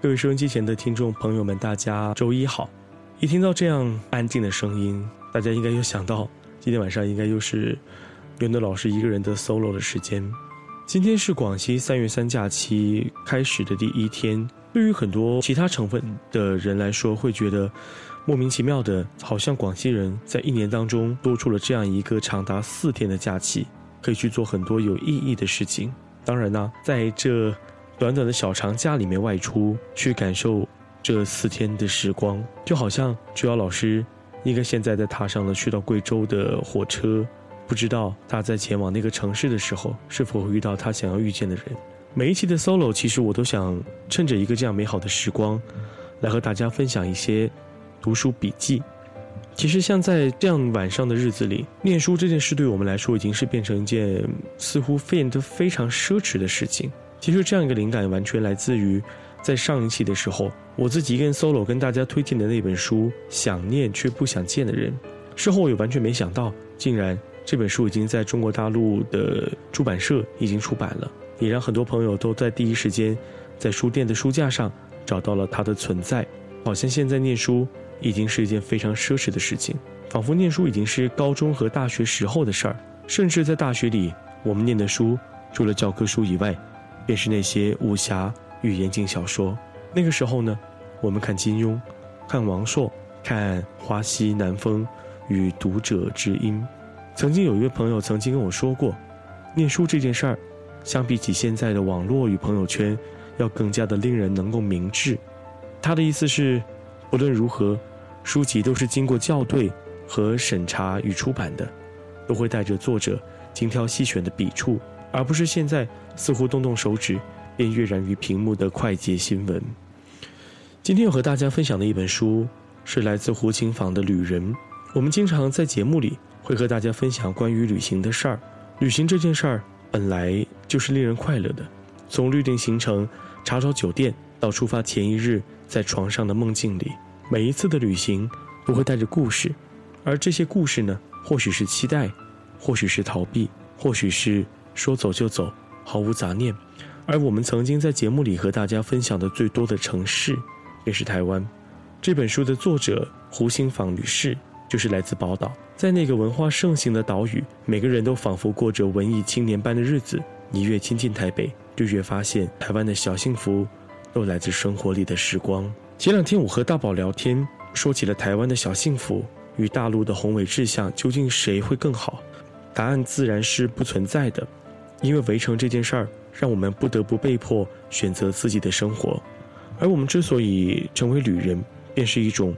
各位收音机前的听众朋友们，大家周一好！一听到这样安静的声音，大家应该又想到今天晚上应该又是袁德老师一个人的 solo 的时间。今天是广西三月三假期开始的第一天，对于很多其他省份的人来说，会觉得莫名其妙的，好像广西人在一年当中多出了这样一个长达四天的假期，可以去做很多有意义的事情。当然呢，在这。短短的小长假里面外出去感受这四天的时光，就好像朱瑶老师应该现在在踏上了去到贵州的火车，不知道他在前往那个城市的时候是否会遇到他想要遇见的人。每一期的 solo，其实我都想趁着一个这样美好的时光，来和大家分享一些读书笔记。其实像在这样晚上的日子里，念书这件事对我们来说已经是变成一件似乎变得非常奢侈的事情。其实这样一个灵感完全来自于，在上一期的时候，我自己一个人 solo 跟大家推荐的那本书《想念却不想见的人》。事后我也完全没想到，竟然这本书已经在中国大陆的出版社已经出版了，也让很多朋友都在第一时间在书店的书架上找到了它的存在。好像现在念书已经是一件非常奢侈的事情，仿佛念书已经是高中和大学时候的事儿。甚至在大学里，我们念的书除了教科书以外，便是那些武侠与言情小说。那个时候呢，我们看金庸，看王朔，看花溪南风与读者知音。曾经有一位朋友曾经跟我说过，念书这件事儿，相比起现在的网络与朋友圈，要更加的令人能够明智。他的意思是，不论如何，书籍都是经过校对和审查与出版的，都会带着作者精挑细选的笔触。而不是现在似乎动动手指便跃然于屏幕的快捷新闻。今天要和大家分享的一本书是来自胡琴坊的《旅人》。我们经常在节目里会和大家分享关于旅行的事儿。旅行这件事儿本来就是令人快乐的，从预定行程、查找酒店到出发前一日在床上的梦境里，每一次的旅行都会带着故事，而这些故事呢，或许是期待，或许是逃避，或许是。说走就走，毫无杂念。而我们曾经在节目里和大家分享的最多的城市，便是台湾。这本书的作者胡新芳女士就是来自宝岛，在那个文化盛行的岛屿，每个人都仿佛过着文艺青年般的日子。你越亲近台北，就越发现台湾的小幸福，都来自生活里的时光。前两天我和大宝聊天，说起了台湾的小幸福与大陆的宏伟志向，究竟谁会更好？答案自然是不存在的。因为围城这件事儿，让我们不得不被迫选择自己的生活，而我们之所以成为旅人，便是一种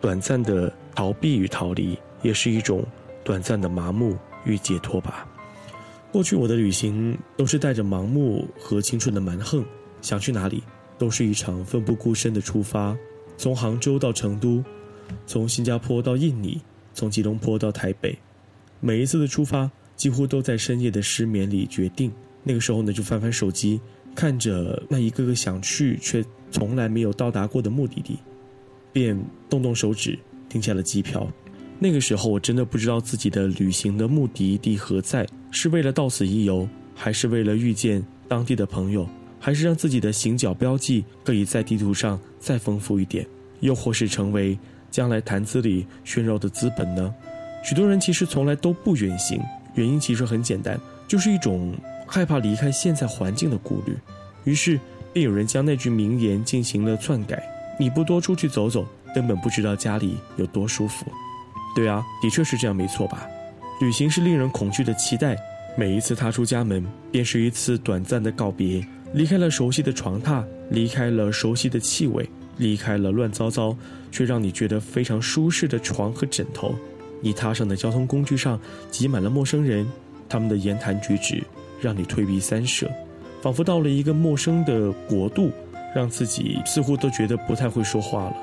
短暂的逃避与逃离，也是一种短暂的麻木与解脱吧。过去我的旅行都是带着盲目和青春的蛮横，想去哪里都是一场奋不顾身的出发，从杭州到成都，从新加坡到印尼，从吉隆坡到台北，每一次的出发。几乎都在深夜的失眠里决定。那个时候呢，就翻翻手机，看着那一个个想去却从来没有到达过的目的地，便动动手指订下了机票。那个时候，我真的不知道自己的旅行的目的地何在，是为了到此一游，还是为了遇见当地的朋友，还是让自己的行脚标记可以在地图上再丰富一点，又或是成为将来谈资里炫耀的资本呢？许多人其实从来都不远行。原因其实很简单，就是一种害怕离开现在环境的顾虑。于是，便有人将那句名言进行了篡改：“你不多出去走走，根本不知道家里有多舒服。”对啊，的确是这样，没错吧？旅行是令人恐惧的期待，每一次踏出家门，便是一次短暂的告别，离开了熟悉的床榻，离开了熟悉的气味，离开了乱糟糟却让你觉得非常舒适的床和枕头。你踏上的交通工具上挤满了陌生人，他们的言谈举止让你退避三舍，仿佛到了一个陌生的国度，让自己似乎都觉得不太会说话了。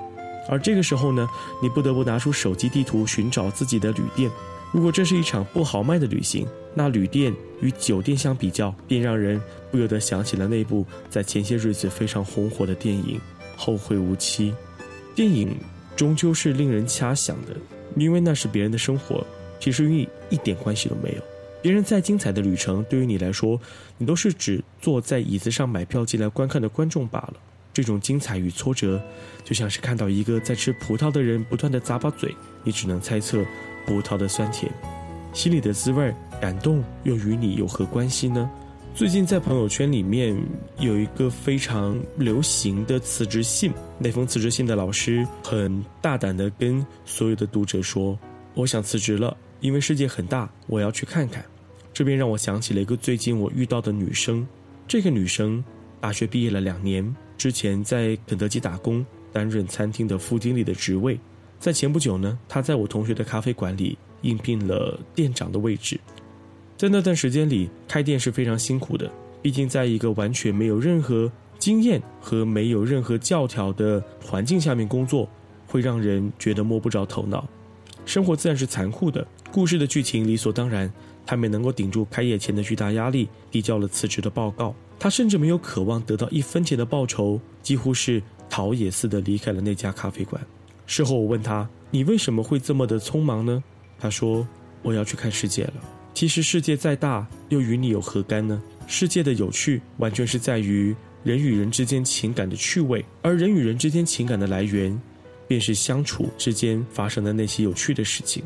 而这个时候呢，你不得不拿出手机地图寻找自己的旅店。如果这是一场不豪迈的旅行，那旅店与酒店相比较，便让人不由得想起了那部在前些日子非常红火的电影《后会无期》。电影终究是令人遐想的。因为那是别人的生活，其实与你一点关系都没有。别人再精彩的旅程，对于你来说，你都是只坐在椅子上买票进来观看的观众罢了。这种精彩与挫折，就像是看到一个在吃葡萄的人不断的咂巴嘴，你只能猜测葡萄的酸甜，心里的滋味、感动又与你有何关系呢？最近在朋友圈里面有一个非常流行的辞职信，那封辞职信的老师很大胆的跟所有的读者说：“我想辞职了，因为世界很大，我要去看看。”这边让我想起了一个最近我遇到的女生，这个女生大学毕业了两年，之前在肯德基打工，担任餐厅的副经理的职位，在前不久呢，她在我同学的咖啡馆里应聘了店长的位置。在那段时间里，开店是非常辛苦的。毕竟，在一个完全没有任何经验和没有任何教条的环境下面工作，会让人觉得摸不着头脑。生活自然是残酷的，故事的剧情理所当然。他没能够顶住开业前的巨大压力，递交了辞职的报告。他甚至没有渴望得到一分钱的报酬，几乎是逃也似的离开了那家咖啡馆。事后我问他：“你为什么会这么的匆忙呢？”他说：“我要去看世界了。”其实世界再大，又与你有何干呢？世界的有趣，完全是在于人与人之间情感的趣味，而人与人之间情感的来源，便是相处之间发生的那些有趣的事情。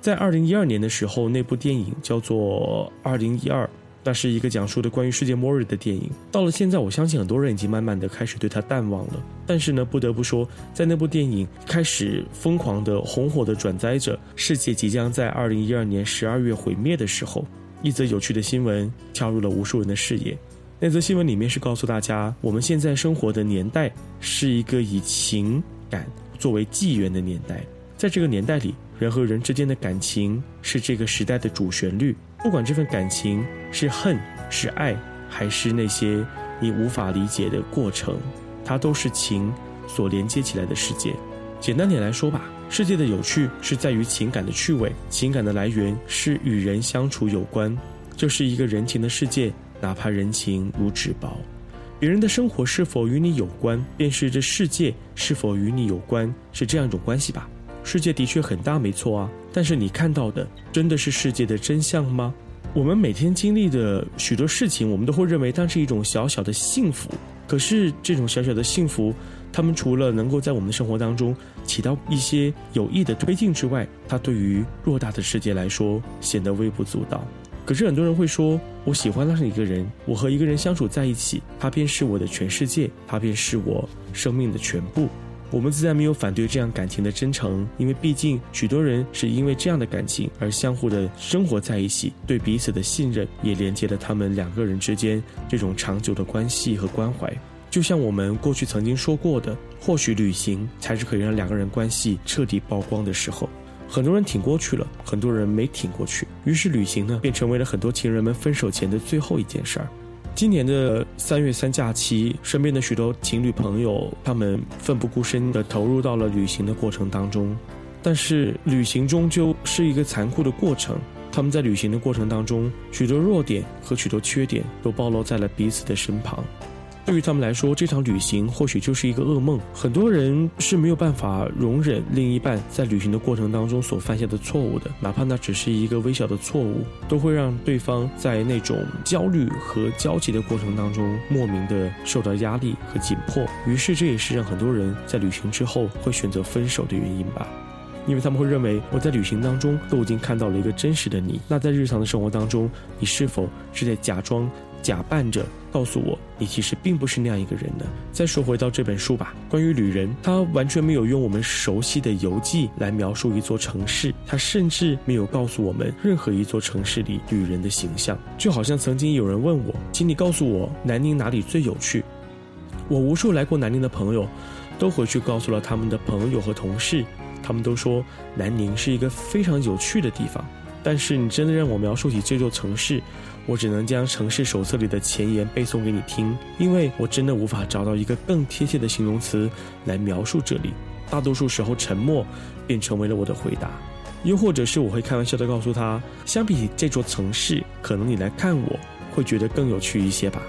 在二零一二年的时候，那部电影叫做《二零一二》。那是一个讲述的关于世界末日的电影。到了现在，我相信很多人已经慢慢的开始对它淡忘了。但是呢，不得不说，在那部电影开始疯狂的红火的转载着世界即将在二零一二年十二月毁灭的时候，一则有趣的新闻跳入了无数人的视野。那则新闻里面是告诉大家，我们现在生活的年代是一个以情感作为纪元的年代，在这个年代里。人和人之间的感情是这个时代的主旋律，不管这份感情是恨、是爱，还是那些你无法理解的过程，它都是情所连接起来的世界。简单点来说吧，世界的有趣是在于情感的趣味，情感的来源是与人相处有关。这是一个人情的世界，哪怕人情如纸薄，别人的生活是否与你有关，便是这世界是否与你有关，是这样一种关系吧。世界的确很大，没错啊。但是你看到的真的是世界的真相吗？我们每天经历的许多事情，我们都会认为它是一种小小的幸福。可是这种小小的幸福，他们除了能够在我们的生活当中起到一些有益的推进之外，它对于偌大的世界来说显得微不足道。可是很多人会说，我喜欢那是一个人，我和一个人相处在一起，他便是我的全世界，他便是我生命的全部。我们自然没有反对这样感情的真诚，因为毕竟许多人是因为这样的感情而相互的生活在一起，对彼此的信任也连接了他们两个人之间这种长久的关系和关怀。就像我们过去曾经说过的，或许旅行才是可以让两个人关系彻底曝光的时候。很多人挺过去了，很多人没挺过去，于是旅行呢，便成为了很多情人们分手前的最后一件事儿。今年的三月三假期，身边的许多情侣朋友，他们奋不顾身地投入到了旅行的过程当中。但是，旅行终究是一个残酷的过程。他们在旅行的过程当中，许多弱点和许多缺点都暴露在了彼此的身旁。对于他们来说，这场旅行或许就是一个噩梦。很多人是没有办法容忍另一半在旅行的过程当中所犯下的错误的，哪怕那只是一个微小的错误，都会让对方在那种焦虑和焦急的过程当中莫名的受到压力和紧迫。于是，这也是让很多人在旅行之后会选择分手的原因吧。因为他们会认为，我在旅行当中都已经看到了一个真实的你，那在日常的生活当中，你是否是在假装、假扮着告诉我，你其实并不是那样一个人呢？再说回到这本书吧，关于旅人，他完全没有用我们熟悉的游记来描述一座城市，他甚至没有告诉我们任何一座城市里旅人的形象。就好像曾经有人问我，请你告诉我南宁哪里最有趣，我无数来过南宁的朋友，都回去告诉了他们的朋友和同事。他们都说南宁是一个非常有趣的地方，但是你真的让我描述起这座城市，我只能将城市手册里的前言背诵给你听，因为我真的无法找到一个更贴切的形容词来描述这里。大多数时候，沉默便成为了我的回答，又或者是我会开玩笑的告诉他，相比起这座城市，可能你来看我会觉得更有趣一些吧。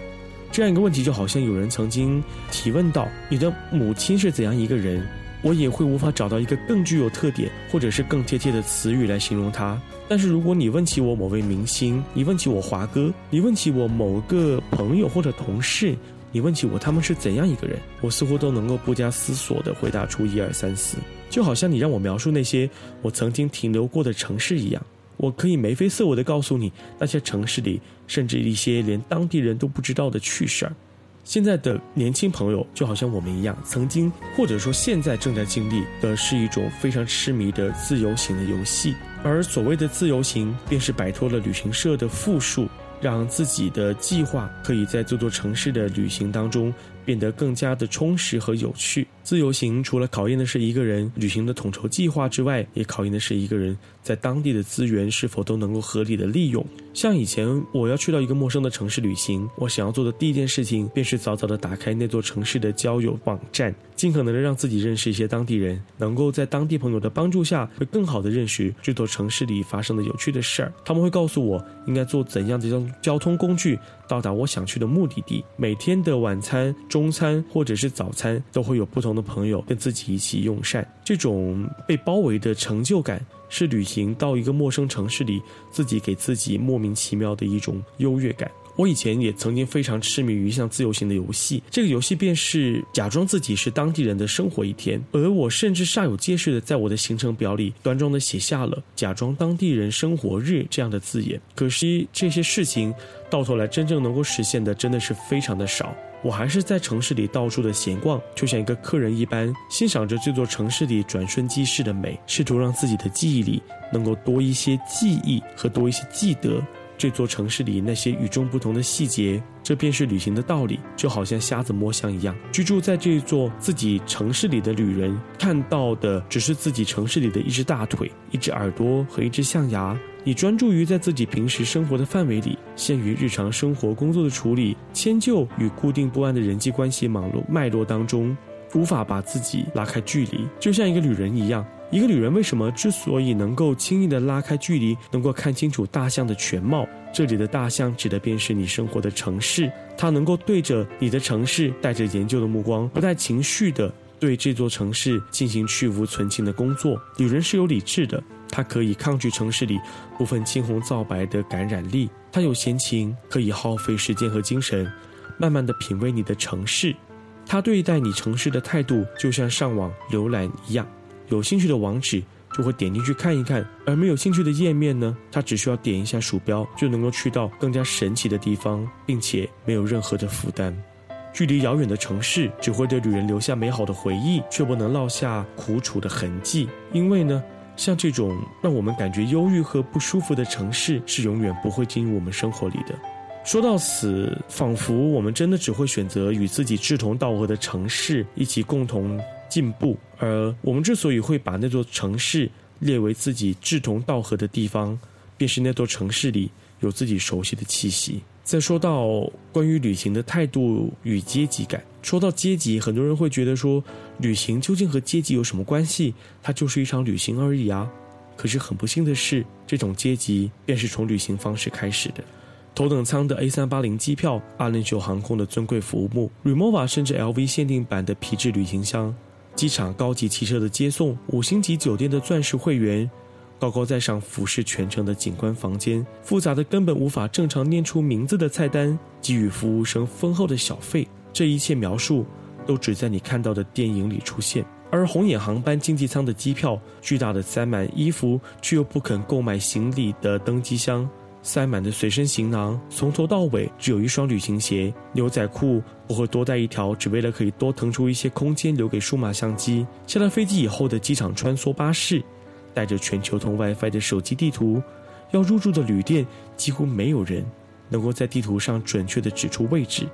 这样一个问题，就好像有人曾经提问到：你的母亲是怎样一个人？我也会无法找到一个更具有特点，或者是更贴切的词语来形容它。但是如果你问起我某位明星，你问起我华哥，你问起我某个朋友或者同事，你问起我他们是怎样一个人，我似乎都能够不加思索地回答出一二三四，就好像你让我描述那些我曾经停留过的城市一样，我可以眉飞色舞地告诉你那些城市里甚至一些连当地人都不知道的趣事儿。现在的年轻朋友就好像我们一样，曾经或者说现在正在经历的是一种非常痴迷的自由行的游戏，而所谓的自由行，便是摆脱了旅行社的负数。让自己的计划可以在这座城市的旅行当中变得更加的充实和有趣。自由行除了考验的是一个人旅行的统筹计划之外，也考验的是一个人在当地的资源是否都能够合理的利用。像以前我要去到一个陌生的城市旅行，我想要做的第一件事情便是早早的打开那座城市的交友网站，尽可能的让自己认识一些当地人，能够在当地朋友的帮助下，会更好的认识这座城市里发生的有趣的事儿。他们会告诉我应该做怎样的交交通工具到达我想去的目的地。每天的晚餐、中餐或者是早餐都会有不同的朋友跟自己一起用膳。这种被包围的成就感，是旅行到一个陌生城市里自己给自己莫名其妙的一种优越感。我以前也曾经非常痴迷于一项自由行的游戏，这个游戏便是假装自己是当地人的生活一天，而我甚至煞有介事的在我的行程表里端庄的写下了“假装当地人生活日”这样的字眼。可惜这些事情到头来真正能够实现的真的是非常的少。我还是在城市里到处的闲逛，就像一个客人一般，欣赏着这座城市里转瞬即逝的美，试图让自己的记忆里能够多一些记忆和多一些记得。这座城市里那些与众不同的细节，这便是旅行的道理。就好像瞎子摸象一样，居住在这座自己城市里的旅人看到的只是自己城市里的一只大腿、一只耳朵和一只象牙。你专注于在自己平时生活的范围里，陷于日常生活工作的处理、迁就与固定不安的人际关系网络脉络当中，无法把自己拉开距离，就像一个旅人一样。一个女人为什么之所以能够轻易的拉开距离，能够看清楚大象的全貌？这里的大象指的便是你生活的城市，它能够对着你的城市带着研究的目光，不带情绪的对这座城市进行去无存菁的工作。女人是有理智的，她可以抗拒城市里部分青红皂白的感染力，他有闲情，可以耗费时间和精神，慢慢的品味你的城市。他对待你城市的态度，就像上网浏览一样。有兴趣的网址就会点进去看一看，而没有兴趣的页面呢，它只需要点一下鼠标就能够去到更加神奇的地方，并且没有任何的负担。距离遥远的城市只会对旅人留下美好的回忆，却不能落下苦楚的痕迹。因为呢，像这种让我们感觉忧郁和不舒服的城市，是永远不会进入我们生活里的。说到此，仿佛我们真的只会选择与自己志同道合的城市一起共同。进步，而我们之所以会把那座城市列为自己志同道合的地方，便是那座城市里有自己熟悉的气息。再说到关于旅行的态度与阶级感，说到阶级，很多人会觉得说，旅行究竟和阶级有什么关系？它就是一场旅行而已啊。可是很不幸的是，这种阶级便是从旅行方式开始的。头等舱的 A 三八零机票，阿联酋航空的尊贵服务，Remova 甚至 LV 限定版的皮质旅行箱。机场高级汽车的接送，五星级酒店的钻石会员，高高在上俯视全城的景观房间，复杂的根本无法正常念出名字的菜单，给予服务生丰厚的小费，这一切描述都只在你看到的电影里出现。而红眼航班经济舱的机票，巨大的塞满衣服却又不肯购买行李的登机箱。塞满的随身行囊，从头到尾只有一双旅行鞋，牛仔裤不会多带一条，只为了可以多腾出一些空间留给数码相机。下了飞机以后的机场穿梭巴士，带着全球通 WiFi 的手机地图，要入住的旅店几乎没有人能够在地图上准确的指出位置。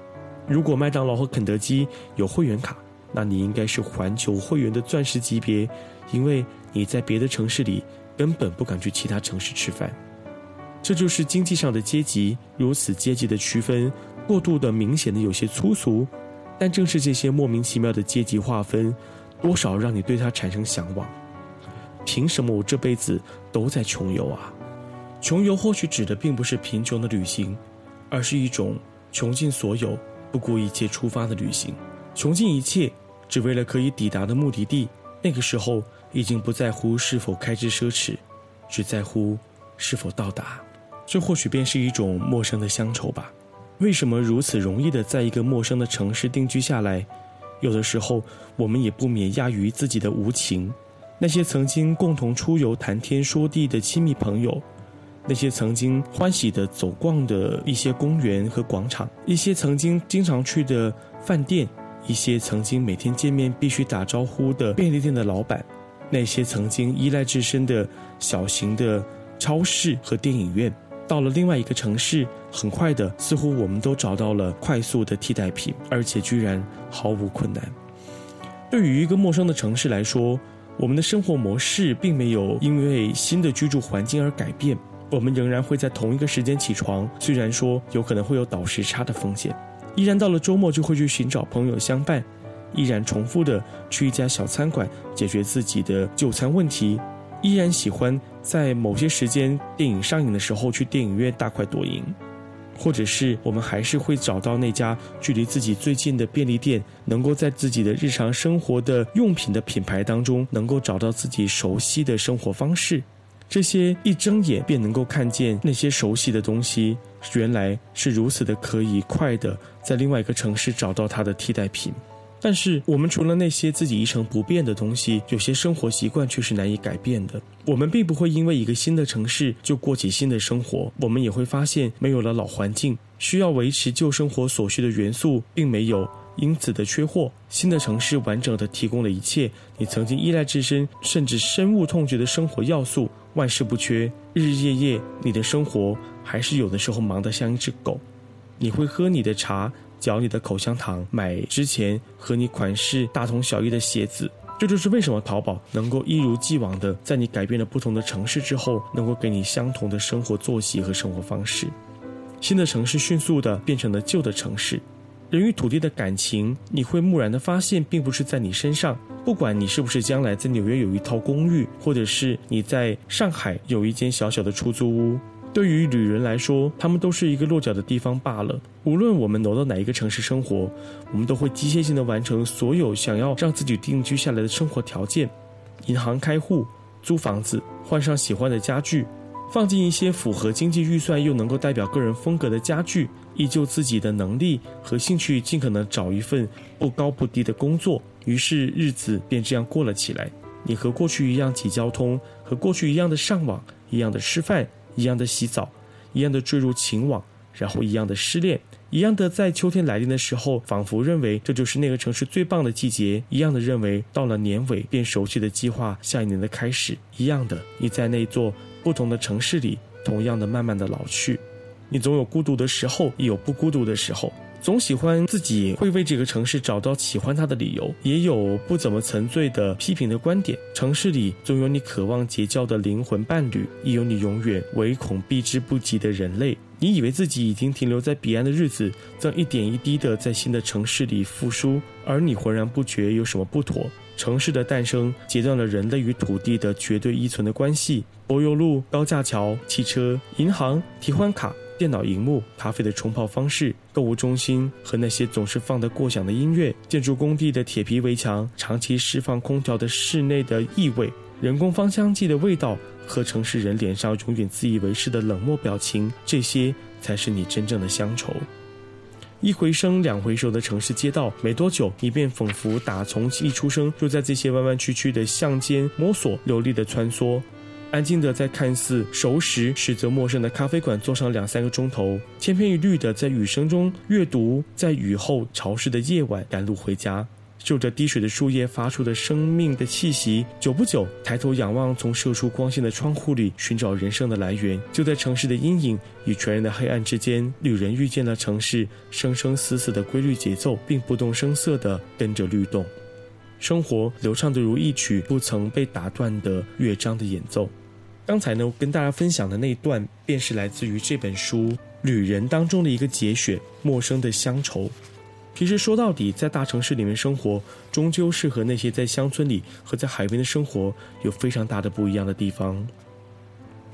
如果麦当劳和肯德基有会员卡，那你应该是环球会员的钻石级别，因为你在别的城市里根本不敢去其他城市吃饭。这就是经济上的阶级，如此阶级的区分，过度的明显的有些粗俗，但正是这些莫名其妙的阶级划分，多少让你对它产生向往。凭什么我这辈子都在穷游啊？穷游或许指的并不是贫穷的旅行，而是一种穷尽所有、不顾一切出发的旅行。穷尽一切，只为了可以抵达的目的地。那个时候，已经不在乎是否开支奢侈，只在乎是否到达。这或许便是一种陌生的乡愁吧。为什么如此容易的在一个陌生的城市定居下来？有的时候，我们也不免亚于自己的无情。那些曾经共同出游、谈天说地的亲密朋友，那些曾经欢喜的走逛的一些公园和广场，一些曾经经常去的饭店，一些曾经每天见面必须打招呼的便利店的老板，那些曾经依赖至深的小型的超市和电影院。到了另外一个城市，很快的，似乎我们都找到了快速的替代品，而且居然毫无困难。对于一个陌生的城市来说，我们的生活模式并没有因为新的居住环境而改变，我们仍然会在同一个时间起床，虽然说有可能会有倒时差的风险，依然到了周末就会去寻找朋友相伴，依然重复的去一家小餐馆解决自己的就餐问题。依然喜欢在某些时间电影上映的时候去电影院大快朵颐，或者是我们还是会找到那家距离自己最近的便利店，能够在自己的日常生活的用品的品牌当中，能够找到自己熟悉的生活方式。这些一睁眼便能够看见那些熟悉的东西，原来是如此的可以快的在另外一个城市找到它的替代品。但是，我们除了那些自己一成不变的东西，有些生活习惯却是难以改变的。我们并不会因为一个新的城市就过起新的生活，我们也会发现，没有了老环境，需要维持旧生活所需的元素，并没有因此的缺货。新的城市完整的提供了一切你曾经依赖至深，甚至深恶痛绝的生活要素，万事不缺。日日夜夜，你的生活还是有的时候忙得像一只狗。你会喝你的茶。嚼你的口香糖，买之前和你款式大同小异的鞋子，这就是为什么淘宝能够一如既往的在你改变了不同的城市之后，能够给你相同的生活作息和生活方式。新的城市迅速的变成了旧的城市，人与土地的感情，你会蓦然的发现，并不是在你身上。不管你是不是将来在纽约有一套公寓，或者是你在上海有一间小小的出租屋。对于旅人来说，他们都是一个落脚的地方罢了。无论我们挪到哪一个城市生活，我们都会机械性的完成所有想要让自己定居下来的生活条件：银行开户、租房子、换上喜欢的家具、放进一些符合经济预算又能够代表个人风格的家具，依旧自己的能力和兴趣，尽可能找一份不高不低的工作。于是日子便这样过了起来。你和过去一样挤交通，和过去一样的上网，一样的吃饭。一样的洗澡，一样的坠入情网，然后一样的失恋，一样的在秋天来临的时候，仿佛认为这就是那个城市最棒的季节，一样的认为到了年尾便熟悉的计划下一年的开始，一样的你在那座不同的城市里，同样的慢慢的老去，你总有孤独的时候，也有不孤独的时候。总喜欢自己会为这个城市找到喜欢它的理由，也有不怎么沉醉的批评的观点。城市里总有你渴望结交的灵魂伴侣，亦有你永远唯恐避之不及的人类。你以为自己已经停留在彼岸的日子，正一点一滴的在新的城市里复苏，而你浑然不觉有什么不妥。城市的诞生截断了人类与土地的绝对依存的关系。柏油路、高架桥、汽车、银行、提款卡。电脑荧幕、咖啡的冲泡方式、购物中心和那些总是放得过响的音乐、建筑工地的铁皮围墙、长期释放空调的室内的异味、人工芳香剂的味道和城市人脸上永远自以为是的冷漠表情，这些才是你真正的乡愁。一回生，两回熟的城市街道，没多久，你便仿佛打从一出生就在这些弯弯曲曲的巷间摸索、流利的穿梭。安静的在看似熟识实则陌生的咖啡馆坐上两三个钟头，千篇一律的在雨声中阅读，在雨后潮湿的夜晚赶路回家，嗅着滴水的树叶发出的生命的气息。久不久，抬头仰望从射出光线的窗户里，寻找人生的来源。就在城市的阴影与全然的黑暗之间，旅人遇见了城市生生死死的规律节奏，并不动声色的跟着律动，生活流畅的如一曲不曾被打断的乐章的演奏。刚才呢，跟大家分享的那段，便是来自于这本书《旅人》当中的一个节选，《陌生的乡愁》。其实说到底，在大城市里面生活，终究是和那些在乡村里和在海边的生活有非常大的不一样的地方。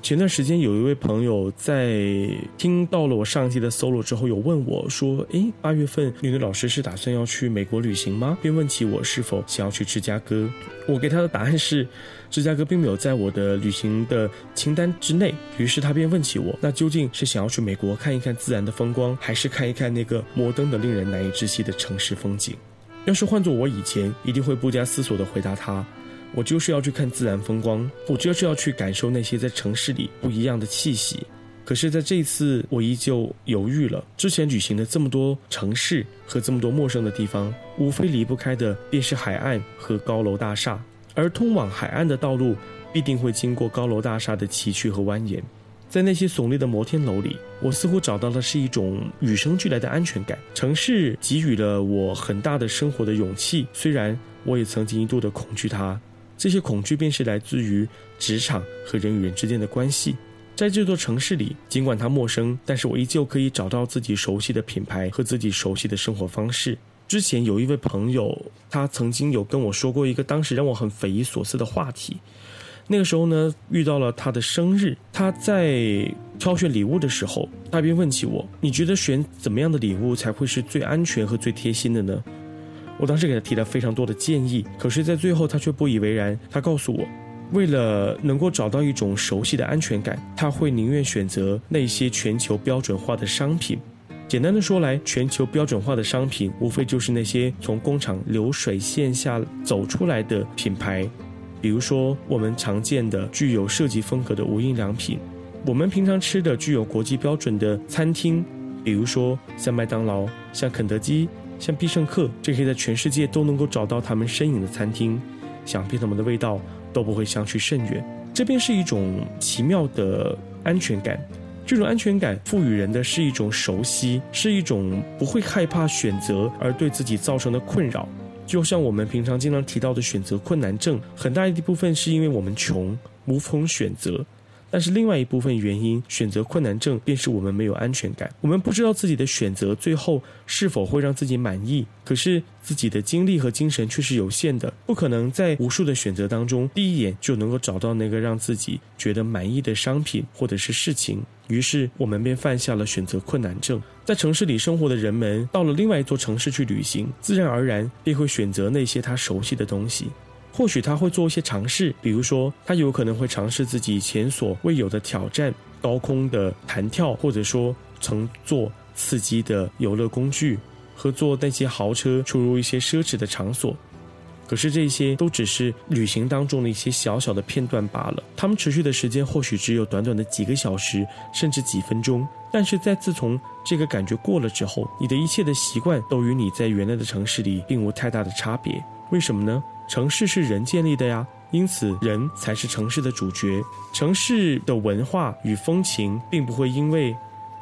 前段时间有一位朋友在听到了我上一期的 solo 之后，有问我说：“诶，八月份女的老师是打算要去美国旅行吗？”便问起我是否想要去芝加哥。我给他的答案是，芝加哥并没有在我的旅行的清单之内。于是他便问起我：“那究竟是想要去美国看一看自然的风光，还是看一看那个摩登的、令人难以置信的城市风景？”要是换做我以前，一定会不加思索地回答他。我就是要去看自然风光，我就是要去感受那些在城市里不一样的气息。可是，在这一次，我依旧犹豫了。之前旅行的这么多城市和这么多陌生的地方，无非离不开的便是海岸和高楼大厦，而通往海岸的道路必定会经过高楼大厦的崎岖和蜿蜒。在那些耸立的摩天楼里，我似乎找到的是一种与生俱来的安全感。城市给予了我很大的生活的勇气，虽然我也曾经一度的恐惧它。这些恐惧便是来自于职场和人与人之间的关系。在这座城市里，尽管它陌生，但是我依旧可以找到自己熟悉的品牌和自己熟悉的生活方式。之前有一位朋友，他曾经有跟我说过一个当时让我很匪夷所思的话题。那个时候呢，遇到了他的生日，他在挑选礼物的时候，他便问起我：“你觉得选怎么样的礼物才会是最安全和最贴心的呢？”我当时给他提了非常多的建议，可是，在最后他却不以为然。他告诉我，为了能够找到一种熟悉的安全感，他会宁愿选择那些全球标准化的商品。简单的说来，全球标准化的商品无非就是那些从工厂流水线下走出来的品牌，比如说我们常见的具有设计风格的无印良品，我们平常吃的具有国际标准的餐厅，比如说像麦当劳、像肯德基。像必胜客这些在全世界都能够找到他们身影的餐厅，想必他们的味道都不会相去甚远。这便是一种奇妙的安全感，这种安全感赋予人的是一种熟悉，是一种不会害怕选择而对自己造成的困扰。就像我们平常经常提到的选择困难症，很大一部分是因为我们穷，无从选择。但是另外一部分原因，选择困难症便是我们没有安全感，我们不知道自己的选择最后是否会让自己满意。可是自己的精力和精神却是有限的，不可能在无数的选择当中第一眼就能够找到那个让自己觉得满意的商品或者是事情。于是我们便犯下了选择困难症。在城市里生活的人们，到了另外一座城市去旅行，自然而然便会选择那些他熟悉的东西。或许他会做一些尝试，比如说，他有可能会尝试自己前所未有的挑战，高空的弹跳，或者说乘坐刺激的游乐工具，和坐那些豪车出入一些奢侈的场所。可是这些都只是旅行当中的一些小小的片段罢了，他们持续的时间或许只有短短的几个小时，甚至几分钟。但是在自从这个感觉过了之后，你的一切的习惯都与你在原来的城市里并无太大的差别。为什么呢？城市是人建立的呀，因此人才是城市的主角。城市的文化与风情并不会因为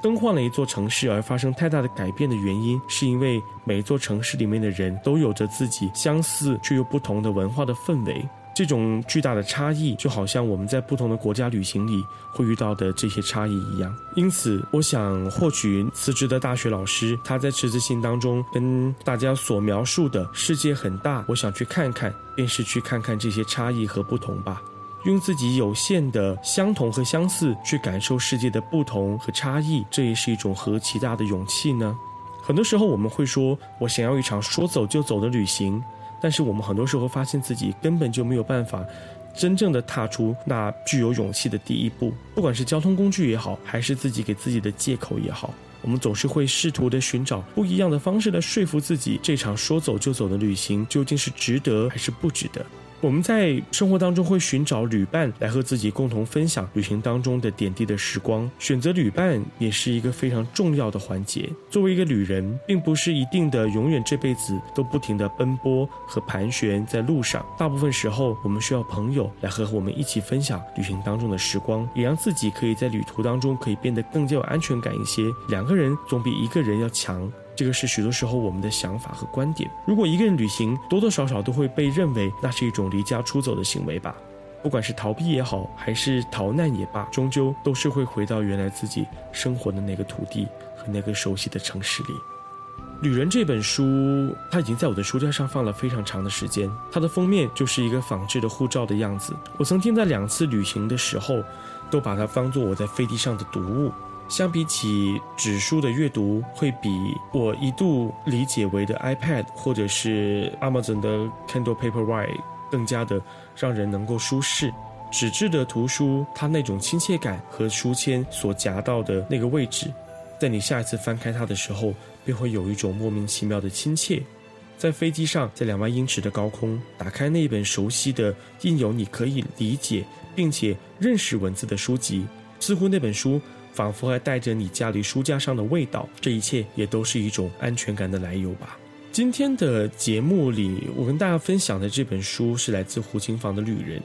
更换了一座城市而发生太大的改变的原因，是因为每一座城市里面的人都有着自己相似却又不同的文化的氛围。这种巨大的差异，就好像我们在不同的国家旅行里会遇到的这些差异一样。因此，我想，或许辞职的大学老师他在辞职信当中跟大家所描述的世界很大，我想去看看，便是去看看这些差异和不同吧。用自己有限的相同和相似去感受世界的不同和差异，这也是一种何其大的勇气呢？很多时候我们会说，我想要一场说走就走的旅行。但是我们很多时候发现自己根本就没有办法真正的踏出那具有勇气的第一步，不管是交通工具也好，还是自己给自己的借口也好，我们总是会试图的寻找不一样的方式来说服自己，这场说走就走的旅行究竟是值得还是不值得。我们在生活当中会寻找旅伴来和自己共同分享旅行当中的点滴的时光，选择旅伴也是一个非常重要的环节。作为一个旅人，并不是一定的永远这辈子都不停的奔波和盘旋在路上，大部分时候我们需要朋友来和我们一起分享旅行当中的时光，也让自己可以在旅途当中可以变得更加有安全感一些。两个人总比一个人要强。这个是许多时候我们的想法和观点。如果一个人旅行，多多少少都会被认为那是一种离家出走的行为吧。不管是逃避也好，还是逃难也罢，终究都是会回到原来自己生活的那个土地和那个熟悉的城市里。《旅人》这本书，它已经在我的书架上放了非常长的时间。它的封面就是一个仿制的护照的样子。我曾经在两次旅行的时候。都把它当做我在飞机上的读物。相比起纸书的阅读，会比我一度理解为的 iPad 或者是 Amazon 的 Kindle Paperwhite 更加的让人能够舒适。纸质的图书，它那种亲切感和书签所夹到的那个位置，在你下一次翻开它的时候，便会有一种莫名其妙的亲切。在飞机上，在两万英尺的高空，打开那本熟悉的、印有你可以理解并且认识文字的书籍，似乎那本书仿佛还带着你家里书架上的味道。这一切也都是一种安全感的来由吧。今天的节目里，我跟大家分享的这本书是来自胡琴房的《旅人》。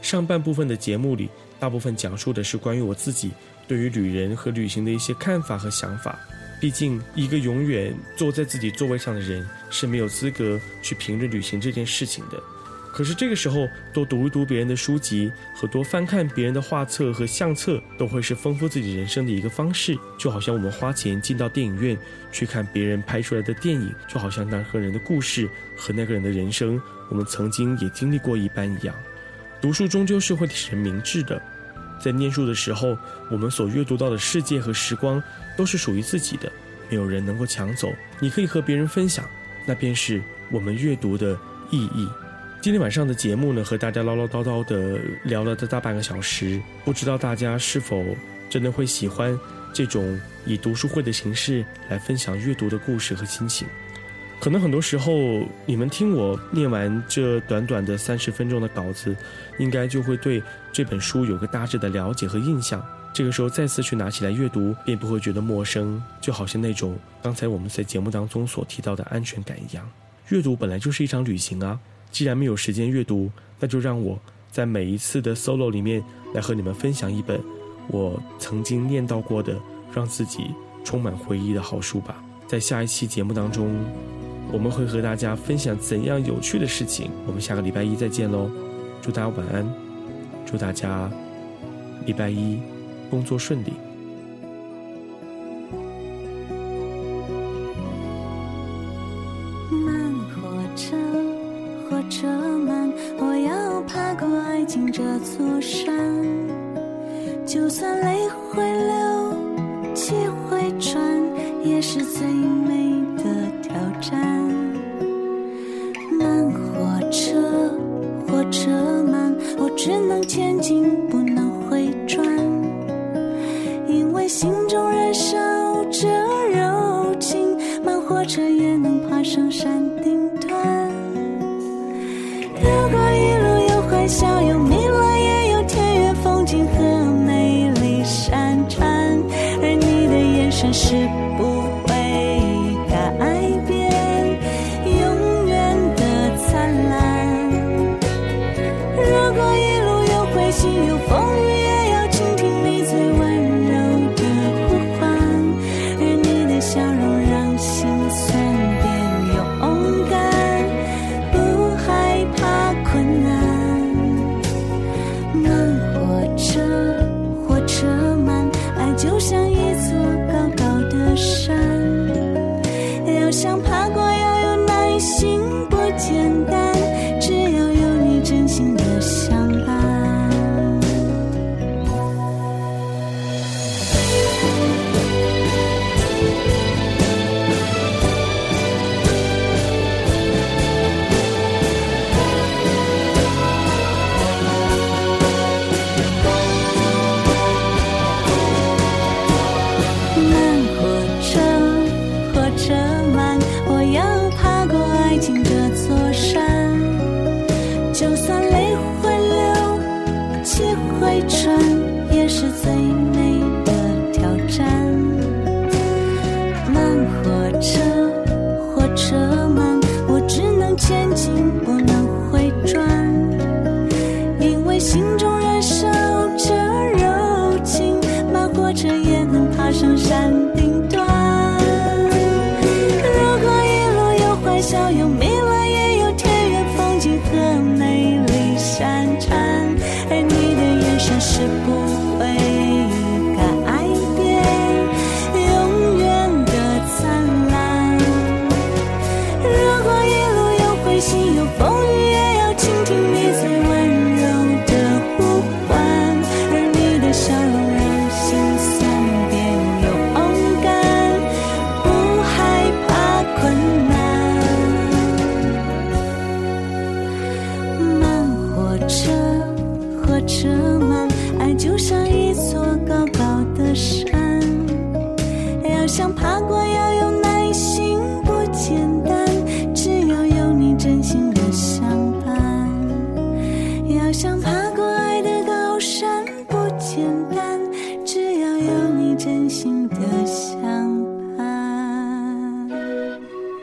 上半部分的节目里，大部分讲述的是关于我自己对于旅人和旅行的一些看法和想法。毕竟，一个永远坐在自己座位上的人是没有资格去评论旅行这件事情的。可是这个时候，多读一读别人的书籍和多翻看别人的画册和相册，都会是丰富自己人生的一个方式。就好像我们花钱进到电影院去看别人拍出来的电影，就好像那个人的故事和那个人的人生，我们曾经也经历过一般一样。读书终究是会使人明智的，在念书的时候，我们所阅读到的世界和时光都是属于自己的，没有人能够抢走。你可以和别人分享，那便是我们阅读的意义。今天晚上的节目呢，和大家唠唠叨叨的聊了大半个小时，不知道大家是否真的会喜欢这种以读书会的形式来分享阅读的故事和心情。可能很多时候，你们听我念完这短短的三十分钟的稿子，应该就会对这本书有个大致的了解和印象。这个时候再次去拿起来阅读，便不会觉得陌生，就好像那种刚才我们在节目当中所提到的安全感一样。阅读本来就是一场旅行啊！既然没有时间阅读，那就让我在每一次的 solo 里面来和你们分享一本我曾经念到过的，让自己充满回忆的好书吧。在下一期节目当中。我们会和大家分享怎样有趣的事情。我们下个礼拜一再见喽！祝大家晚安，祝大家礼拜一工作顺利。车也能爬上山顶端。如果一路有欢笑，有迷乱，也有田园风景和美丽山川，而你的眼神是